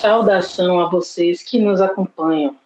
Saudação a vocês que nos acompanham.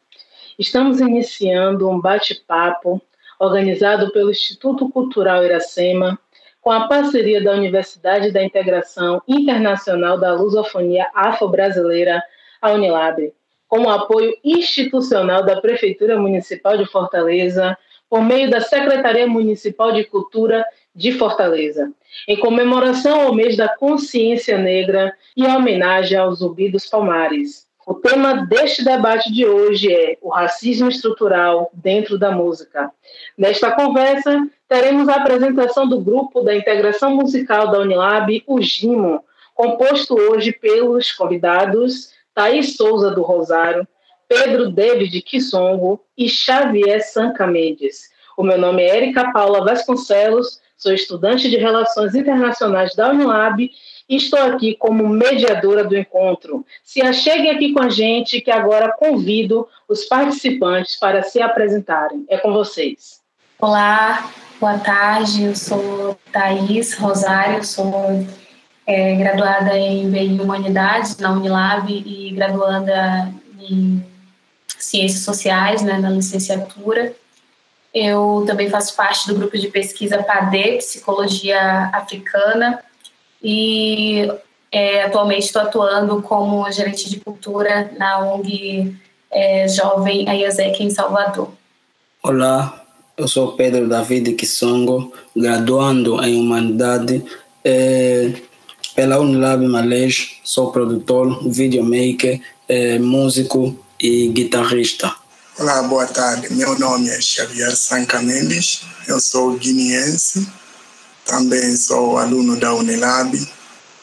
Estamos iniciando um bate-papo organizado pelo Instituto Cultural Iracema, com a parceria da Universidade da Integração Internacional da Lusofonia Afro-Brasileira, a Unilab, com o apoio institucional da Prefeitura Municipal de Fortaleza, por meio da Secretaria Municipal de Cultura de Fortaleza, em comemoração ao mês da consciência negra e homenagem aos Zumbi dos Palmares. O tema deste debate de hoje é o racismo estrutural dentro da música. Nesta conversa, teremos a apresentação do grupo da integração musical da Unilab, o GIMO, composto hoje pelos convidados Thaís Souza do Rosário, Pedro David Kissongo e Xavier Sanca Mendes. O meu nome é Erika Paula Vasconcelos, sou estudante de Relações Internacionais da Unilab e estou aqui como mediadora do encontro. Se acheguem aqui com a gente, que agora convido os participantes para se apresentarem. É com vocês. Olá, boa tarde. Eu sou Thaís Rosário, sou é, graduada em BI Humanidades na Unilab e graduanda em Ciências Sociais, né, na licenciatura. Eu também faço parte do grupo de pesquisa PADE, Psicologia Africana, e é, atualmente estou atuando como gerente de cultura na ONG é, Jovem Ayazek em Salvador. Olá, eu sou Pedro David Kisongo, graduando em Humanidade é, pela Unilab Malês, sou produtor, videomaker, é, músico e guitarrista. Olá, boa tarde. Meu nome é Xavier Sanca Mendes, eu sou guineense também sou aluno da Unilab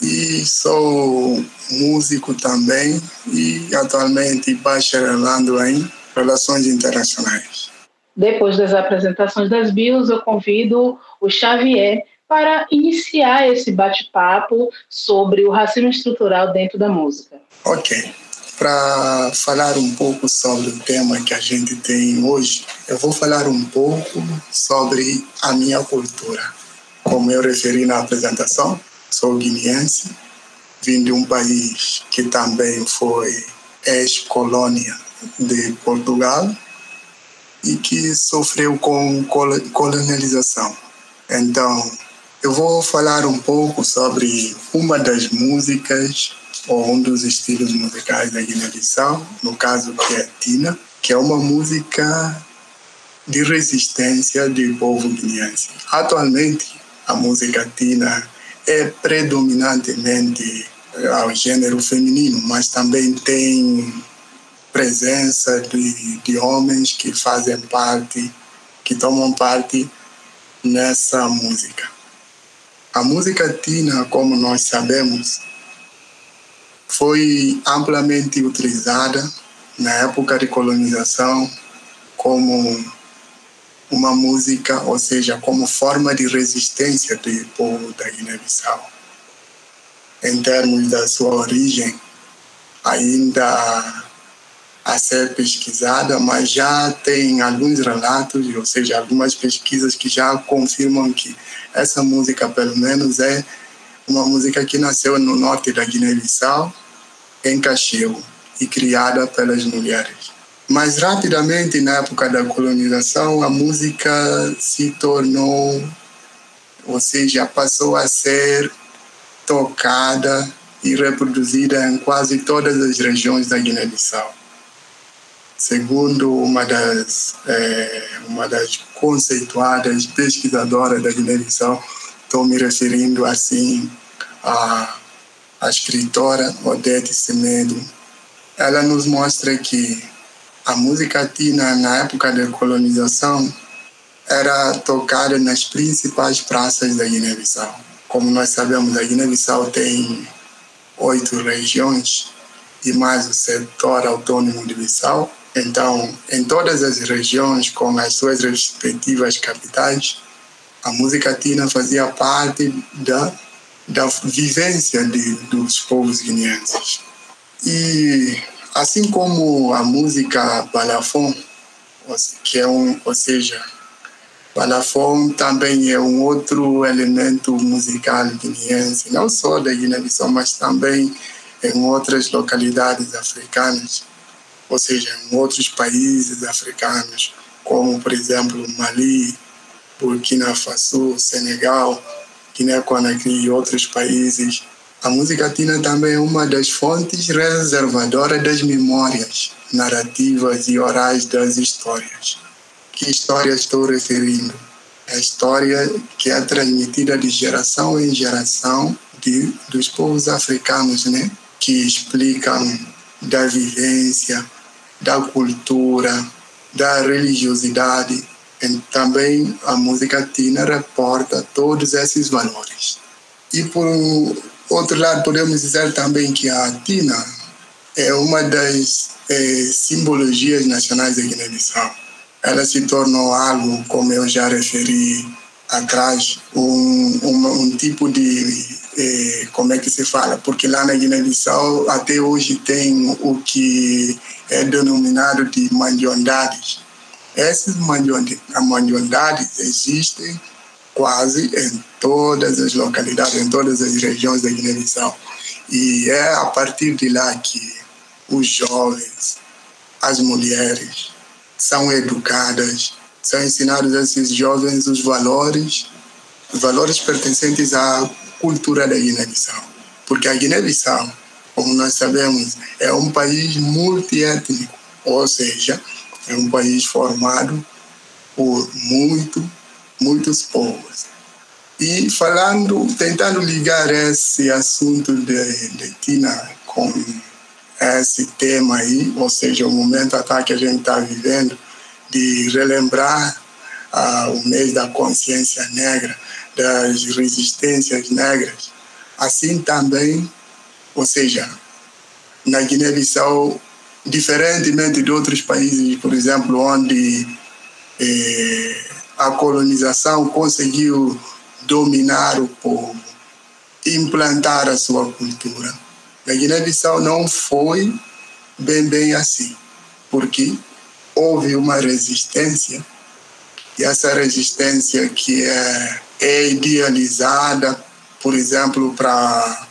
e sou músico também e atualmente bacharelando em Relações Internacionais. Depois das apresentações das bios, eu convido o Xavier para iniciar esse bate-papo sobre o racismo estrutural dentro da música. Ok. Para falar um pouco sobre o tema que a gente tem hoje, eu vou falar um pouco sobre a minha cultura. Como eu referi na apresentação, sou guineense, vim de um país que também foi ex-colônia de Portugal e que sofreu com colonialização. Então, eu vou falar um pouco sobre uma das músicas ou um dos estilos musicais da Guiné-Bissau, no caso que é Tina, que é uma música de resistência do povo guineense. Atualmente, a música tina é predominantemente ao gênero feminino, mas também tem presença de, de homens que fazem parte, que tomam parte nessa música. A música tina, como nós sabemos, foi amplamente utilizada na época de colonização como uma música, ou seja, como forma de resistência do povo da Guiné-Bissau. Em termos da sua origem, ainda a ser pesquisada, mas já tem alguns relatos, ou seja, algumas pesquisas que já confirmam que essa música, pelo menos, é uma música que nasceu no norte da Guiné-Bissau, em Cacheu, e criada pelas mulheres. Mas rapidamente, na época da colonização, a música se tornou, ou seja, passou a ser tocada e reproduzida em quase todas as regiões da Guiné-Bissau. Segundo uma das, é, uma das conceituadas pesquisadoras da Guiné-Bissau, estou me referindo assim à, à escritora Odete Semedo, ela nos mostra que a música tina na época da colonização era tocada nas principais praças da Guiné-Bissau. Como nós sabemos, a Guiné-Bissau tem oito regiões e mais o setor autônomo de Bissau. Então, em todas as regiões, com as suas respectivas capitais, a música tina fazia parte da, da vivência de, dos povos guineenses. E Assim como a música balafon, que é um, ou seja, balafon também é um outro elemento musical guineense, não só da Guiné-Bissau, mas também em outras localidades africanas, ou seja, em outros países africanos, como, por exemplo, Mali, Burkina Faso, Senegal, Guiné-Conakry e outros países, a música tina também é uma das fontes reservadoras das memórias narrativas e orais das histórias. Que história estou referindo? A história que é transmitida de geração em geração de, dos povos africanos, né? que explicam da vivência, da cultura, da religiosidade. E também a música tina reporta todos esses valores. E por outro lado, podemos dizer também que a tina é uma das é, simbologias nacionais da Guiné-Bissau. Ela se tornou algo, como eu já referi atrás, um, um, um tipo de é, como é que se fala, porque lá na Guiné-Bissau até hoje tem o que é denominado de mandiondades. Essas mandiondades existem quase em todas as localidades, em todas as regiões da Guiné-Bissau. E é a partir de lá que os jovens, as mulheres são educadas, são ensinados a esses jovens os valores, os valores pertencentes à cultura da Guiné-Bissau. Porque a Guiné-Bissau, como nós sabemos, é um país multiétnico, ou seja, é um país formado por muito, muitos povos. E falando, tentando ligar esse assunto de, de Tina com esse tema aí, ou seja, o momento até que a gente está vivendo, de relembrar uh, o mês da consciência negra, das resistências negras. Assim também, ou seja, na Guiné-Bissau, diferentemente de outros países, por exemplo, onde eh, a colonização conseguiu dominar o povo, implantar a sua cultura. Na Guiné-Bissau não foi bem bem assim, porque houve uma resistência e essa resistência que é é idealizada, por exemplo, para,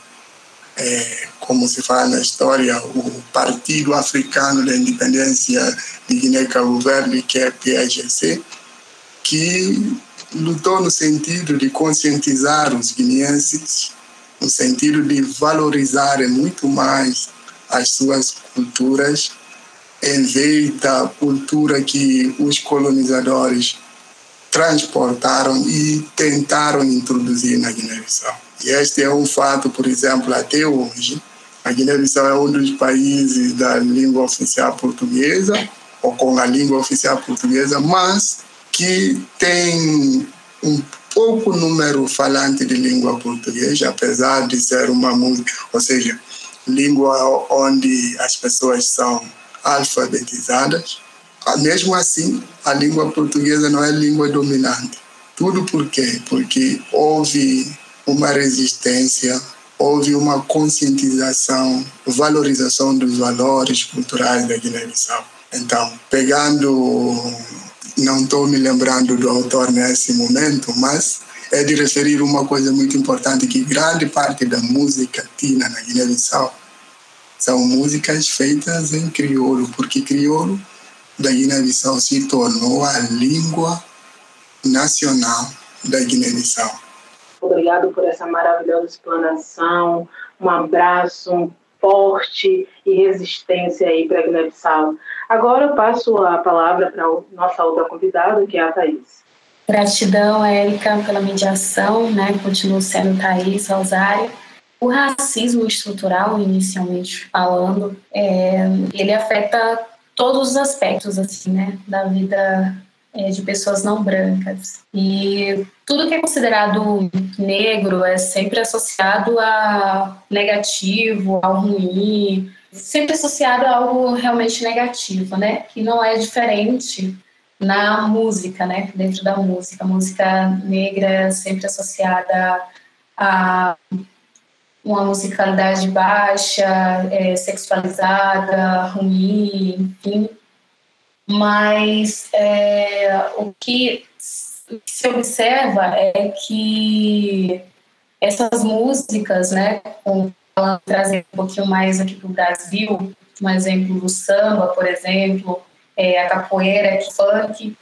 é, como se fala na história, o Partido Africano da Independência de Guiné-Cabo Verde, que é PAGC, que lutou no sentido de conscientizar os guineenses, no sentido de valorizarem muito mais as suas culturas, em vez da cultura que os colonizadores transportaram e tentaram introduzir na Guiné-Bissau. E este é um fato, por exemplo, até hoje. A Guiné-Bissau é um dos países da língua oficial portuguesa, ou com a língua oficial portuguesa, mas que tem um pouco número falante de língua portuguesa, apesar de ser uma música, ou seja, língua onde as pessoas são alfabetizadas ah, mesmo assim, a língua portuguesa não é língua dominante. Tudo por quê? Porque houve uma resistência, houve uma conscientização, valorização dos valores culturais da Guiné-Bissau. Então, pegando, não estou me lembrando do autor nesse momento, mas é de referir uma coisa muito importante, que grande parte da música tina na Guiné-Bissau são músicas feitas em crioulo, porque crioulo da Guiné-Bissau se tornou a língua nacional da Guiné-Bissau. Obrigado por essa maravilhosa explanação. Um abraço forte e resistência aí para a Guiné-Bissau. Agora eu passo a palavra para a nossa outra convidada, que é a Thaís. Gratidão, Érica, pela mediação, né? Continuo sendo Thaís Rosário. O racismo estrutural, inicialmente falando, é, ele afeta todos os aspectos assim, né, da vida é, de pessoas não brancas. E tudo que é considerado negro é sempre associado a negativo, ao ruim, sempre associado a algo realmente negativo, né? Que não é diferente na música, né? Dentro da música, a música negra é sempre associada a uma musicalidade baixa, é, sexualizada, ruim, enfim. Mas é, o que se observa é que essas músicas, né, trazer um pouquinho mais aqui para o Brasil, um exemplo do samba, por exemplo, é, a capoeira, o funk,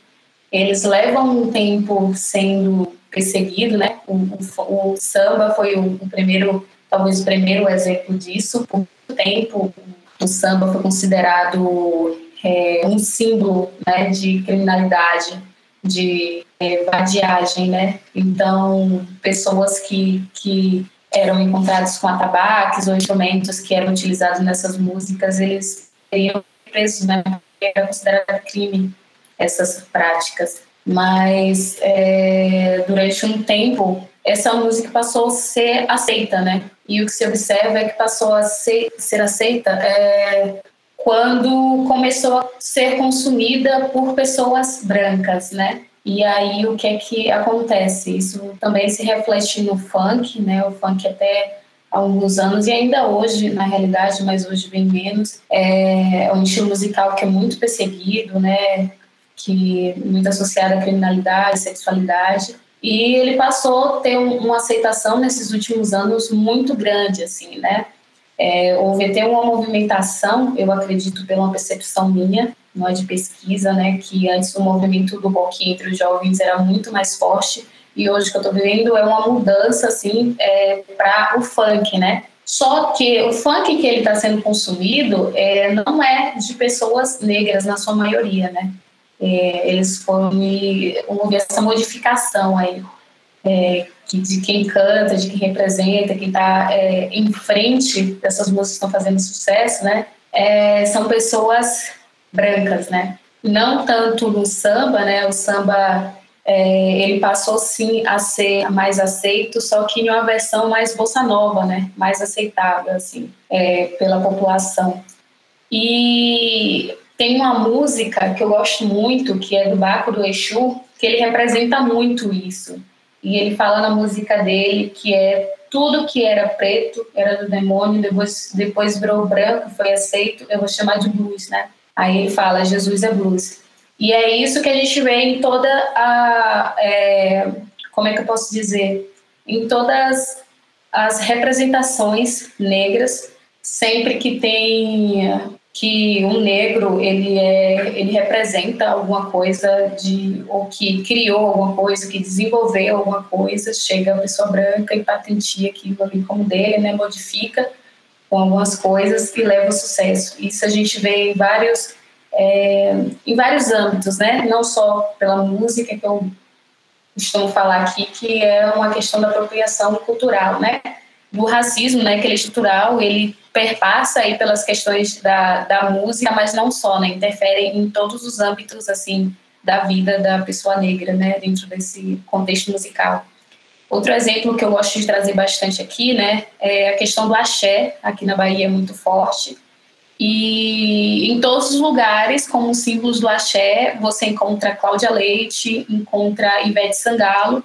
eles levam um tempo sendo perseguido, né? O, o, o samba foi o, o, primeiro, talvez o primeiro exemplo disso. Por muito tempo, o samba foi considerado é, um símbolo né, de criminalidade, de é, vadiagem, né? Então, pessoas que, que eram encontradas com atabaques ou instrumentos que eram utilizados nessas músicas, eles seriam presos, né? Era considerado crime essas práticas. Mas é, durante um tempo, essa música passou a ser aceita, né? E o que se observa é que passou a ser, ser aceita é, quando começou a ser consumida por pessoas brancas, né? E aí o que é que acontece? Isso também se reflete no funk, né? O funk até há alguns anos e ainda hoje, na realidade, mas hoje bem menos, é um estilo musical que é muito perseguido, né? Que é muito associado à criminalidade, sexualidade. E ele passou a ter uma aceitação nesses últimos anos muito grande, assim, né? É, houve até uma movimentação, eu acredito, pela percepção minha, não é de pesquisa, né, que antes o movimento do rock entre os jovens era muito mais forte e hoje que eu estou vivendo é uma mudança assim é, para o funk, né? Só que o funk que ele está sendo consumido é, não é de pessoas negras na sua maioria, né? É, eles foram houve essa modificação aí é, de quem canta, de quem representa, quem está é, em frente dessas músicas que estão fazendo sucesso, né? É, são pessoas brancas, né? Não tanto no samba, né? O samba é, ele passou sim a ser mais aceito, só que em uma versão mais bossa nova, né? Mais aceitável assim é, pela população. E tem uma música que eu gosto muito, que é do Baco do Exu, que ele representa muito isso. E ele fala na música dele que é tudo que era preto era do demônio, depois, depois virou branco, foi aceito, eu vou chamar de blues, né? Aí ele fala, Jesus é blues. E é isso que a gente vê em toda a. É, como é que eu posso dizer? Em todas as representações negras, sempre que tem que um negro ele é ele representa alguma coisa de ou que criou alguma coisa que desenvolveu alguma coisa chega a pessoa branca e patentia aquilo ali como dele né modifica com algumas coisas e leva ao sucesso. Isso a gente vê em vários, é, em vários âmbitos, né? Não só pela música que eu costumo falar aqui, que é uma questão da apropriação cultural, né? Do racismo, né? Que ele é estrutural, ele perpassa aí pelas questões da, da música, mas não só, né? Interfere em todos os âmbitos, assim, da vida da pessoa negra, né? Dentro desse contexto musical. Outro exemplo que eu gosto de trazer bastante aqui, né, é a questão do axé, aqui na Bahia é muito forte. E em todos os lugares, como símbolos do axé, você encontra Cláudia Leite, encontra Ivete Sangalo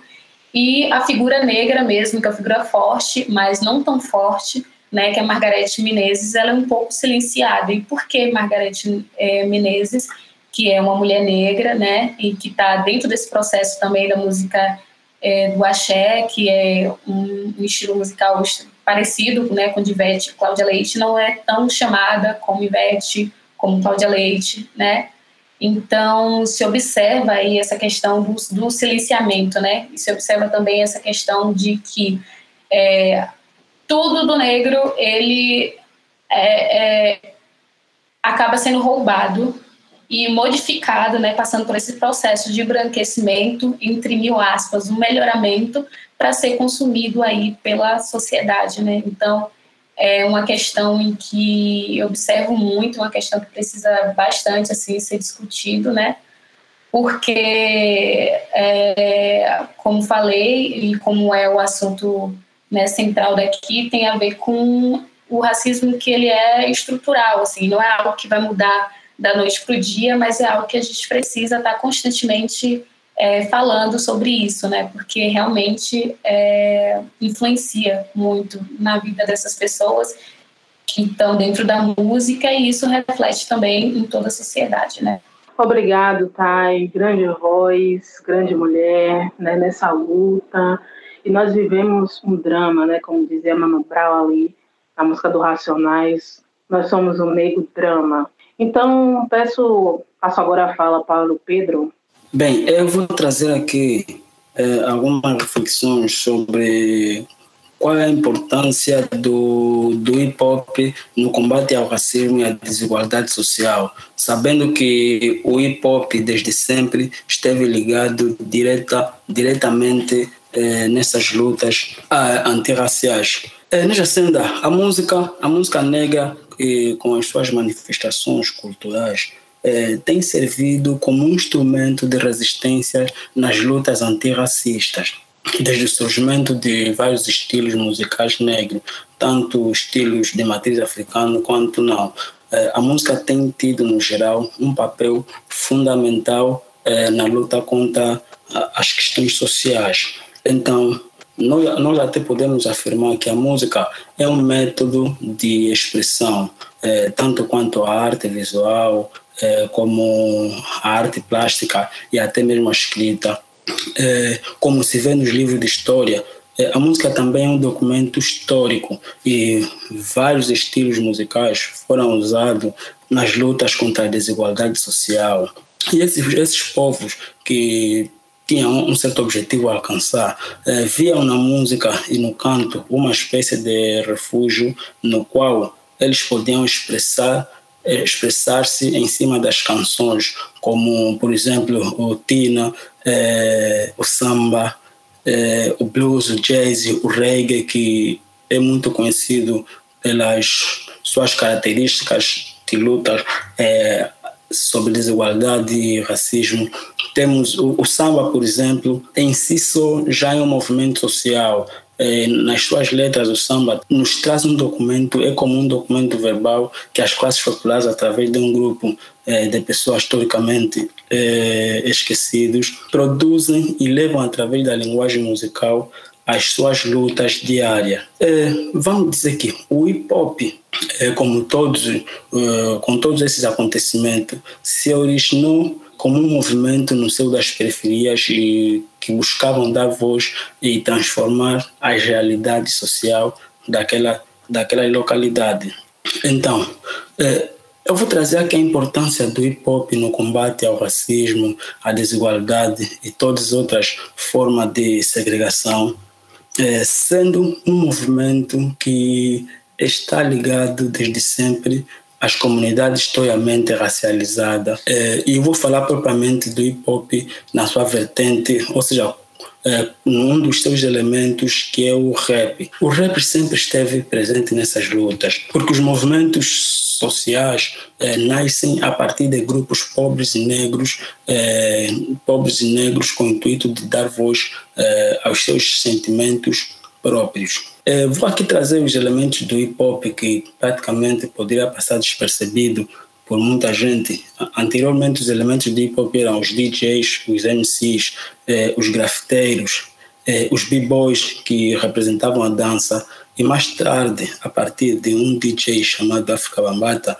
e a figura negra mesmo, que é a figura forte, mas não tão forte, né, que é Margarete Menezes, ela é um pouco silenciada. E por que Margarete é, Menezes, que é uma mulher negra, né, e que está dentro desse processo também da música é, do axé, que é um, um, estilo musical parecido né, com Ivete Cláudia Leite, não é tão chamada como Ivete, como Cláudia Leite, né? Então, se observa aí essa questão do, do silenciamento, né? E se observa também essa questão de que é, tudo do negro, ele é, é, acaba sendo roubado e modificado, né, passando por esse processo de embranquecimento, entre mil aspas, um melhoramento para ser consumido aí pela sociedade, né? Então, é uma questão em que eu observo muito, uma questão que precisa bastante assim ser discutido, né? Porque, é, como falei e como é o assunto né, central daqui, tem a ver com o racismo que ele é estrutural, assim, não é algo que vai mudar da noite para o dia, mas é algo que a gente precisa estar constantemente é, falando sobre isso, né? Porque realmente é, influencia muito na vida dessas pessoas que estão dentro da música e isso reflete também em toda a sociedade, né? Obrigado, Thay. Grande voz, grande mulher, né, nessa luta. E nós vivemos um drama, né, como dizia Mano Brown ali, a música do Racionais, nós somos o Negro Drama. Então, peço, passo agora a fala para o Pedro. Bem, eu vou trazer aqui é, algumas reflexões sobre qual é a importância do, do hip hop no combate ao racismo e à desigualdade social, sabendo que o hip hop desde sempre esteve ligado direta, diretamente eh, nessas lutas ah, antirraciais. Eh, nessa senda, a música, a música negra, eh, com as suas manifestações culturais, eh, tem servido como um instrumento de resistência nas lutas antirracistas desde o surgimento de vários estilos musicais negros, tanto estilos de matriz africana quanto não. Eh, a música tem tido, no geral, um papel fundamental eh, na luta contra as questões sociais. Então, nós, nós até podemos afirmar que a música é um método de expressão, eh, tanto quanto a arte visual, como a arte plástica e até mesmo a escrita é, como se vê nos livros de história, é, a música também é um documento histórico e vários estilos musicais foram usados nas lutas contra a desigualdade social. E esses, esses povos que tinham um certo objetivo a alcançar, é, viam na música e no canto uma espécie de refúgio no qual eles podiam expressar expressar-se em cima das canções, como, por exemplo, o Tina, é, o samba, é, o blues, o jazz, o reggae, que é muito conhecido pelas suas características de luta é, sobre desigualdade e racismo. Temos o, o, samba, por exemplo, em si só já é um movimento social, é, nas suas letras o samba nos traz um documento, é como um documento verbal que as classes populares, através de um grupo é, de pessoas historicamente é, esquecidos, produzem e levam através da linguagem musical as suas lutas diárias. É, vamos dizer que o hip hop, é, como todos, é, com todos esses acontecimentos, se originou como um movimento no seio das periferias e que buscavam dar voz e transformar a realidade social daquela, daquela localidade. Então, eu vou trazer aqui a importância do hip hop no combate ao racismo, à desigualdade e todas as outras formas de segregação, é, sendo um movimento que está ligado desde sempre as comunidades historicamente racializadas. É, e vou falar propriamente do hip hop na sua vertente, ou seja, é, um dos seus elementos que é o rap. O rap sempre esteve presente nessas lutas, porque os movimentos sociais é, nascem a partir de grupos pobres e negros, é, pobres e negros com o intuito de dar voz é, aos seus sentimentos próprios. É, vou aqui trazer os elementos do hip hop que praticamente poderia passar despercebido por muita gente. Anteriormente, os elementos do hip hop eram os DJs, os MCs, é, os grafiteiros, é, os b-boys que representavam a dança. E mais tarde, a partir de um DJ chamado África Bambata,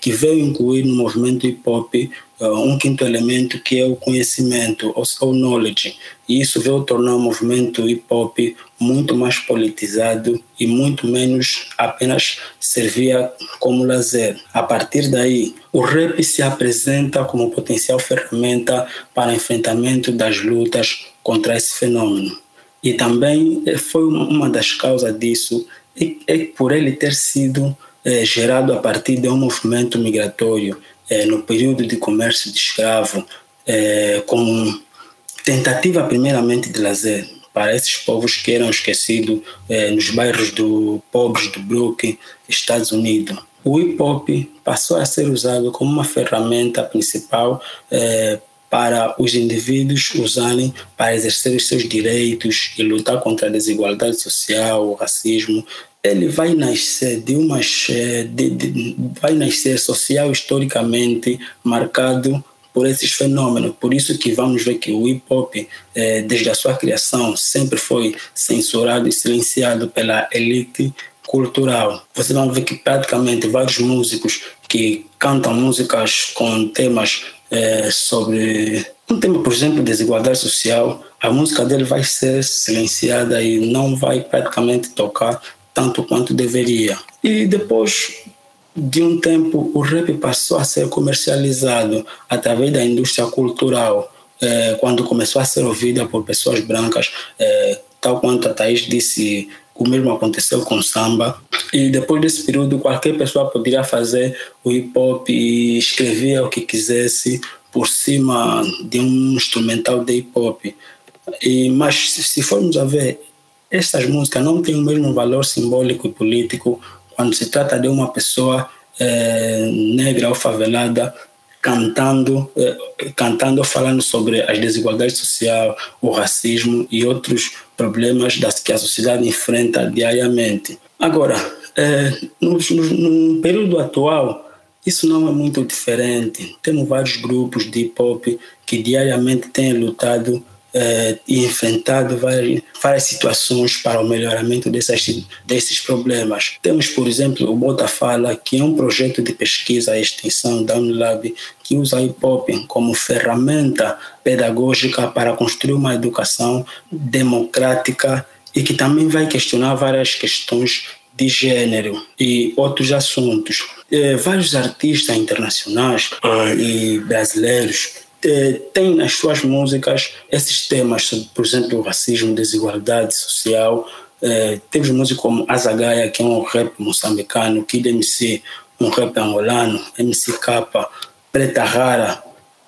que veio incluir no movimento hip hop uh, um quinto elemento que é o conhecimento, ou knowledge. E isso veio tornar o movimento hip hop muito mais politizado e muito menos apenas servia como lazer. A partir daí, o rap se apresenta como potencial ferramenta para enfrentamento das lutas contra esse fenômeno. E também eh, foi uma das causas disso, é, por ele ter sido é, gerado a partir de um movimento migratório é, no período de comércio de escravo, é, com tentativa primeiramente de lazer para esses povos que eram esquecidos é, nos bairros do pobres do Brooklyn, Estados Unidos. O hip hop passou a ser usado como uma ferramenta principal é, para os indivíduos usarem para exercer os seus direitos e lutar contra a desigualdade social, o racismo ele vai nascer de uma de, de, vai nascer social historicamente marcado por esses fenômenos. Por isso que vamos ver que o hip hop, eh, desde a sua criação, sempre foi censurado e silenciado pela elite cultural. Você vai ver que praticamente vários músicos que cantam músicas com temas eh, sobre um tema, por exemplo, desigualdade social, a música dele vai ser silenciada e não vai praticamente tocar tanto quanto deveria. E depois de um tempo, o rap passou a ser comercializado através da indústria cultural, eh, quando começou a ser ouvida por pessoas brancas, eh, tal quanto a Thaís disse, o mesmo aconteceu com samba. E depois desse período, qualquer pessoa poderia fazer o hip hop e escrever o que quisesse por cima de um instrumental de hip hop. E, mas se formos a ver, estas músicas não têm o mesmo valor simbólico e político quando se trata de uma pessoa é, negra ou favelada cantando, é, cantando falando sobre as desigualdades sociais, o racismo e outros problemas das que a sociedade enfrenta diariamente. Agora, no, no, no período atual, isso não é muito diferente. Temos vários grupos de hip hop que diariamente têm lutado eh, e enfrentado várias, várias situações para o melhoramento dessas, desses problemas. Temos, por exemplo, o Bota Fala, que é um projeto de pesquisa e extensão da Unilab que usa hip hop como ferramenta pedagógica para construir uma educação democrática e que também vai questionar várias questões de gênero e outros assuntos. Eh, vários artistas internacionais e brasileiros eh, têm nas suas músicas esses temas, por exemplo, racismo, desigualdade social. Eh, temos músicos como Azagaia, que é um rap moçambicano, Kid MC, um rap angolano, MC Capa, Preta Rara,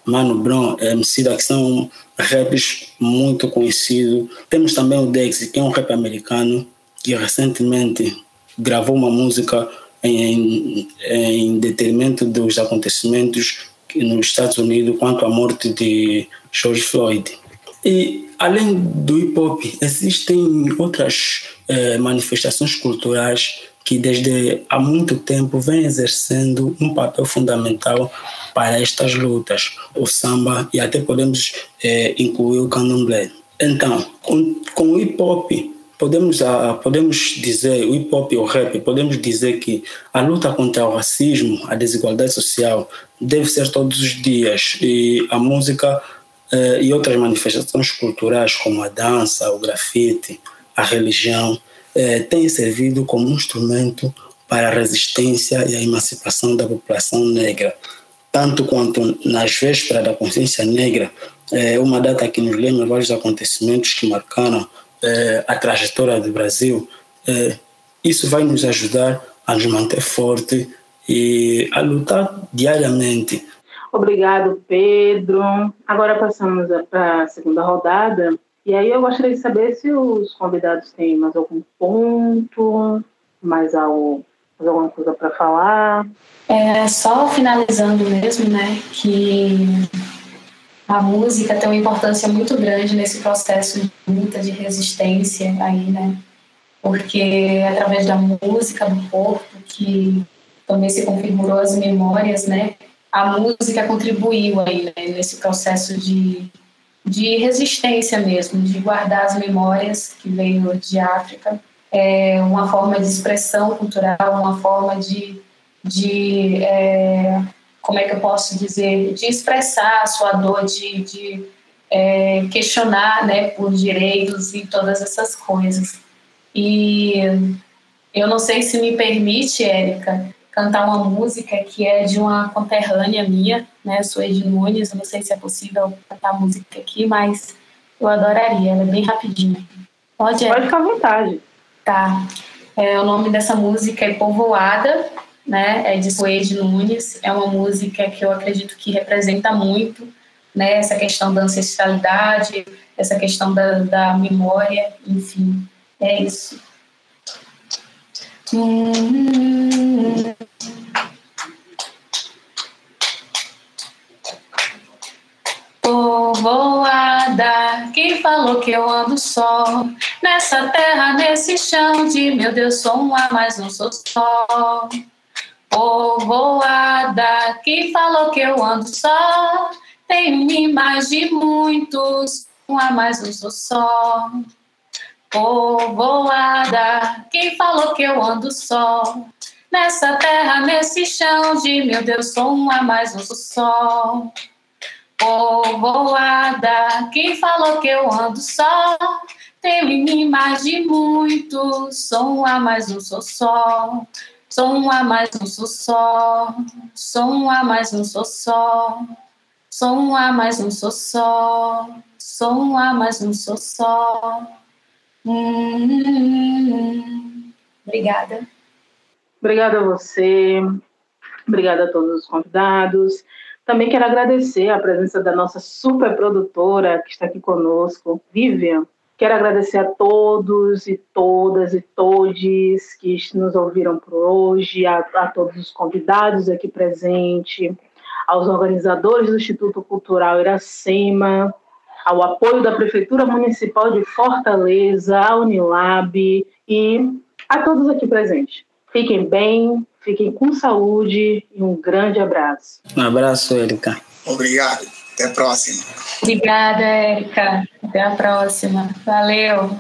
Mano Brown, MC da que são raps muito conhecidos. Temos também o Dex, que é um rap americano, que recentemente gravou uma música em, em detrimento dos acontecimentos nos Estados Unidos quanto à morte de George Floyd. E além do hip hop, existem outras eh, manifestações culturais que desde há muito tempo vêm exercendo um papel fundamental para estas lutas, o samba e até podemos eh, incluir o candomblé. Então, com, com o hip hop podemos, uh, podemos dizer, o hip hop e o rap, podemos dizer que a luta contra o racismo, a desigualdade social, deve ser todos os dias. E a música uh, e outras manifestações culturais, como a dança, o grafite, a religião, uh, têm servido como um instrumento para a resistência e a emancipação da população negra. Tanto quanto nas vésperas da consciência negra, é uma data que nos lembra vários acontecimentos que marcaram é, a trajetória do Brasil, é, isso vai nos ajudar a nos manter forte e a lutar diariamente. Obrigado, Pedro. Agora passamos para a segunda rodada. E aí eu gostaria de saber se os convidados têm mais algum ponto, mais, algo, mais alguma coisa para falar. É, só finalizando mesmo, né, que a música tem uma importância muito grande nesse processo de luta, de resistência aí, né? Porque é através da música, do corpo, que também se configurou as memórias, né? A música contribuiu aí né? nesse processo de, de resistência mesmo, de guardar as memórias que veio de África. É uma forma de expressão cultural, uma forma de, de é, como é que eu posso dizer, de expressar a sua dor, de, de é, questionar né, por direitos e todas essas coisas. E eu não sei se me permite, Érica, cantar uma música que é de uma conterrânea minha, né? Sou Ed Nunes, eu não sei se é possível cantar a música aqui, mas eu adoraria, ela é bem rapidinha. Pode, Pode ficar à vontade. Tá. É, o nome dessa música é Povoada, né, é de Suede Nunes. É uma música que eu acredito que representa muito né, essa questão da ancestralidade, essa questão da, da memória, enfim, é isso. Povoada, quem falou que eu ando só? Nessa terra, nesse chão de meu Deus, sou uma, mas não sou só povoada que falou que eu ando só. Tem mais de muitos, um a mais não sou só. Povoada, quem falou que eu ando só? Nessa terra, nesse chão de meu Deus, sou um a mais não sou só. Povoada, quem falou que eu ando só? mim mais de muito, sou um a mais um sou só. Sou um a mais um sou só, sou um a mais um sou só. Sou um a mais um sou só, sou um a mais um sou só. Obrigada. Obrigada a você, obrigada a todos os convidados. Também quero agradecer a presença da nossa super produtora que está aqui conosco, Vivian. Quero agradecer a todos e todas e todes que nos ouviram por hoje, a, a todos os convidados aqui presentes, aos organizadores do Instituto Cultural Iracema, ao apoio da Prefeitura Municipal de Fortaleza, a Unilab e a todos aqui presentes. Fiquem bem, fiquem com saúde e um grande abraço. Um abraço, Erika. Obrigado. Até a próxima. Obrigada, Erika. Até a próxima. Valeu.